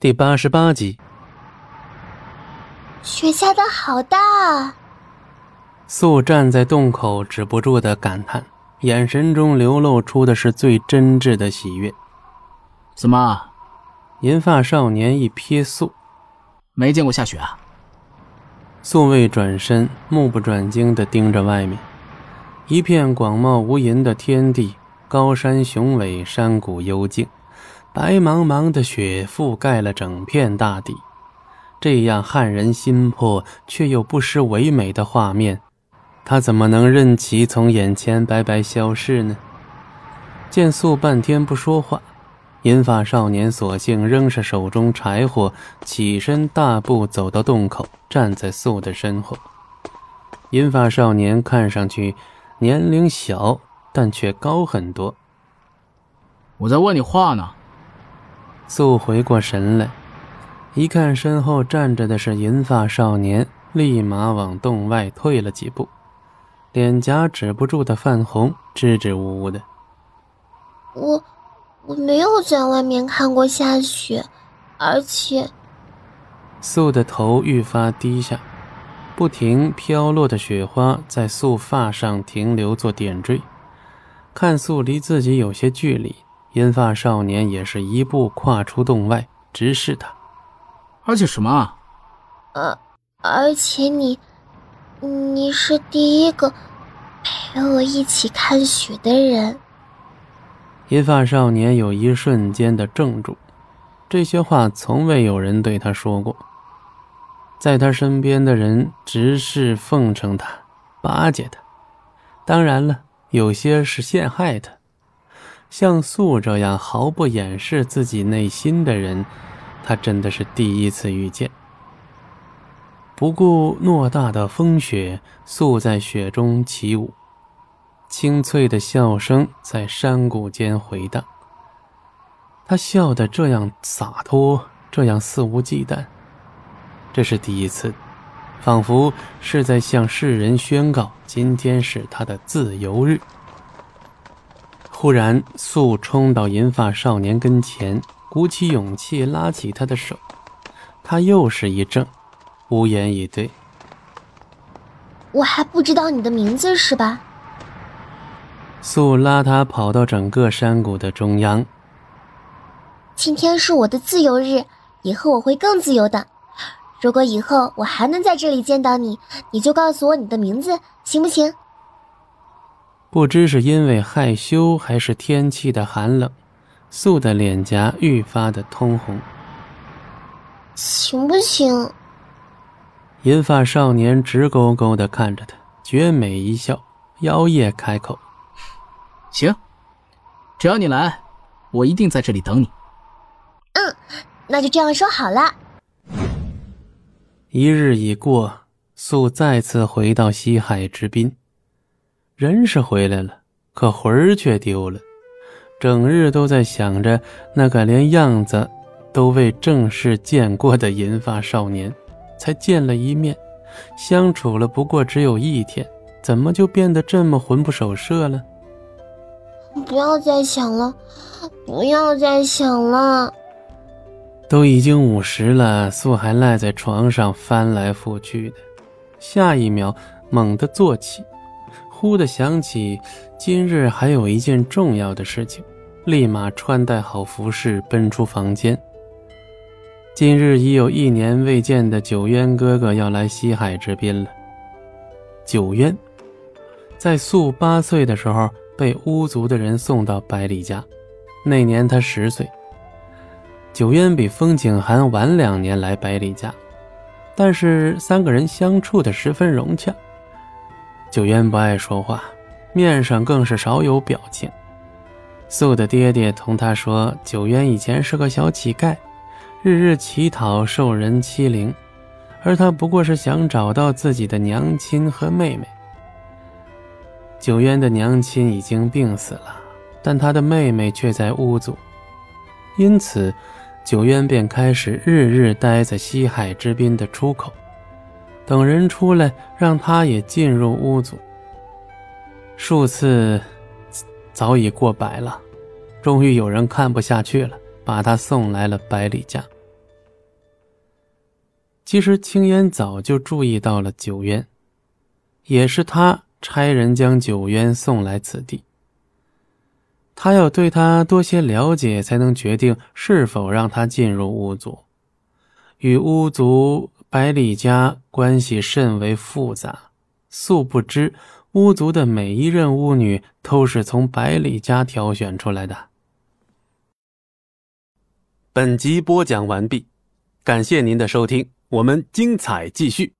第八十八集。雪下的好大啊。素站在洞口，止不住的感叹，眼神中流露出的是最真挚的喜悦。怎么？银发少年一瞥素，没见过下雪啊？素未转身，目不转睛的盯着外面，一片广袤无垠的天地，高山雄伟，山谷幽静，白茫茫的雪覆盖了整片大地。这样撼人心魄却又不失唯美的画面，他怎么能任其从眼前白白消逝呢？见素半天不说话。银发少年索性扔下手中柴火，起身大步走到洞口，站在素的身后。银发少年看上去年龄小，但却高很多。我在问你话呢。素回过神来，一看身后站着的是银发少年，立马往洞外退了几步，脸颊止不住的泛红，支支吾吾的。我。我没有在外面看过下雪，而且，素的头愈发低下，不停飘落的雪花在素发上停留做点缀。看素离自己有些距离，银发少年也是一步跨出洞外，直视他。而且什么？呃，而且你，你是第一个陪我一起看雪的人。银发少年有一瞬间的怔住，这些话从未有人对他说过。在他身边的人直视奉承他，巴结他，当然了，有些是陷害他。像素这样毫不掩饰自己内心的人，他真的是第一次遇见。不顾偌大的风雪，素在雪中起舞。清脆的笑声在山谷间回荡。他笑得这样洒脱，这样肆无忌惮，这是第一次，仿佛是在向世人宣告今天是他的自由日。忽然，素冲到银发少年跟前，鼓起勇气拉起他的手，他又是一怔，无言以对。我还不知道你的名字是吧？素拉他跑到整个山谷的中央。今天是我的自由日，以后我会更自由的。如果以后我还能在这里见到你，你就告诉我你的名字，行不行？不知是因为害羞还是天气的寒冷，素的脸颊愈发的通红。行不行？银发少年直勾勾的看着他，绝美一笑，妖冶开口。行，只要你来，我一定在这里等你。嗯，那就这样说好了。一日已过，素再次回到西海之滨，人是回来了，可魂儿却丢了。整日都在想着那个连样子都未正式见过的银发少年，才见了一面，相处了不过只有一天，怎么就变得这么魂不守舍了？不要再想了，不要再想了。都已经午时了，素还赖在床上翻来覆去的。下一秒，猛地坐起，忽地想起今日还有一件重要的事情，立马穿戴好服饰，奔出房间。今日已有一年未见的九渊哥哥要来西海之滨了。九渊，在素八岁的时候。被巫族的人送到百里家，那年他十岁。九渊比风景寒晚两年来百里家，但是三个人相处的十分融洽。九渊不爱说话，面上更是少有表情。素的爹爹同他说，九渊以前是个小乞丐，日日乞讨，受人欺凌，而他不过是想找到自己的娘亲和妹妹。九渊的娘亲已经病死了，但他的妹妹却在巫族，因此九渊便开始日日待在西海之滨的出口，等人出来，让他也进入巫族。数次早已过百了，终于有人看不下去了，把他送来了百里家。其实青烟早就注意到了九渊，也是他差人将九渊送来此地。他要对他多些了解，才能决定是否让他进入巫族。与巫族百里家关系甚为复杂，素不知巫族的每一任巫女都是从百里家挑选出来的。本集播讲完毕，感谢您的收听，我们精彩继续。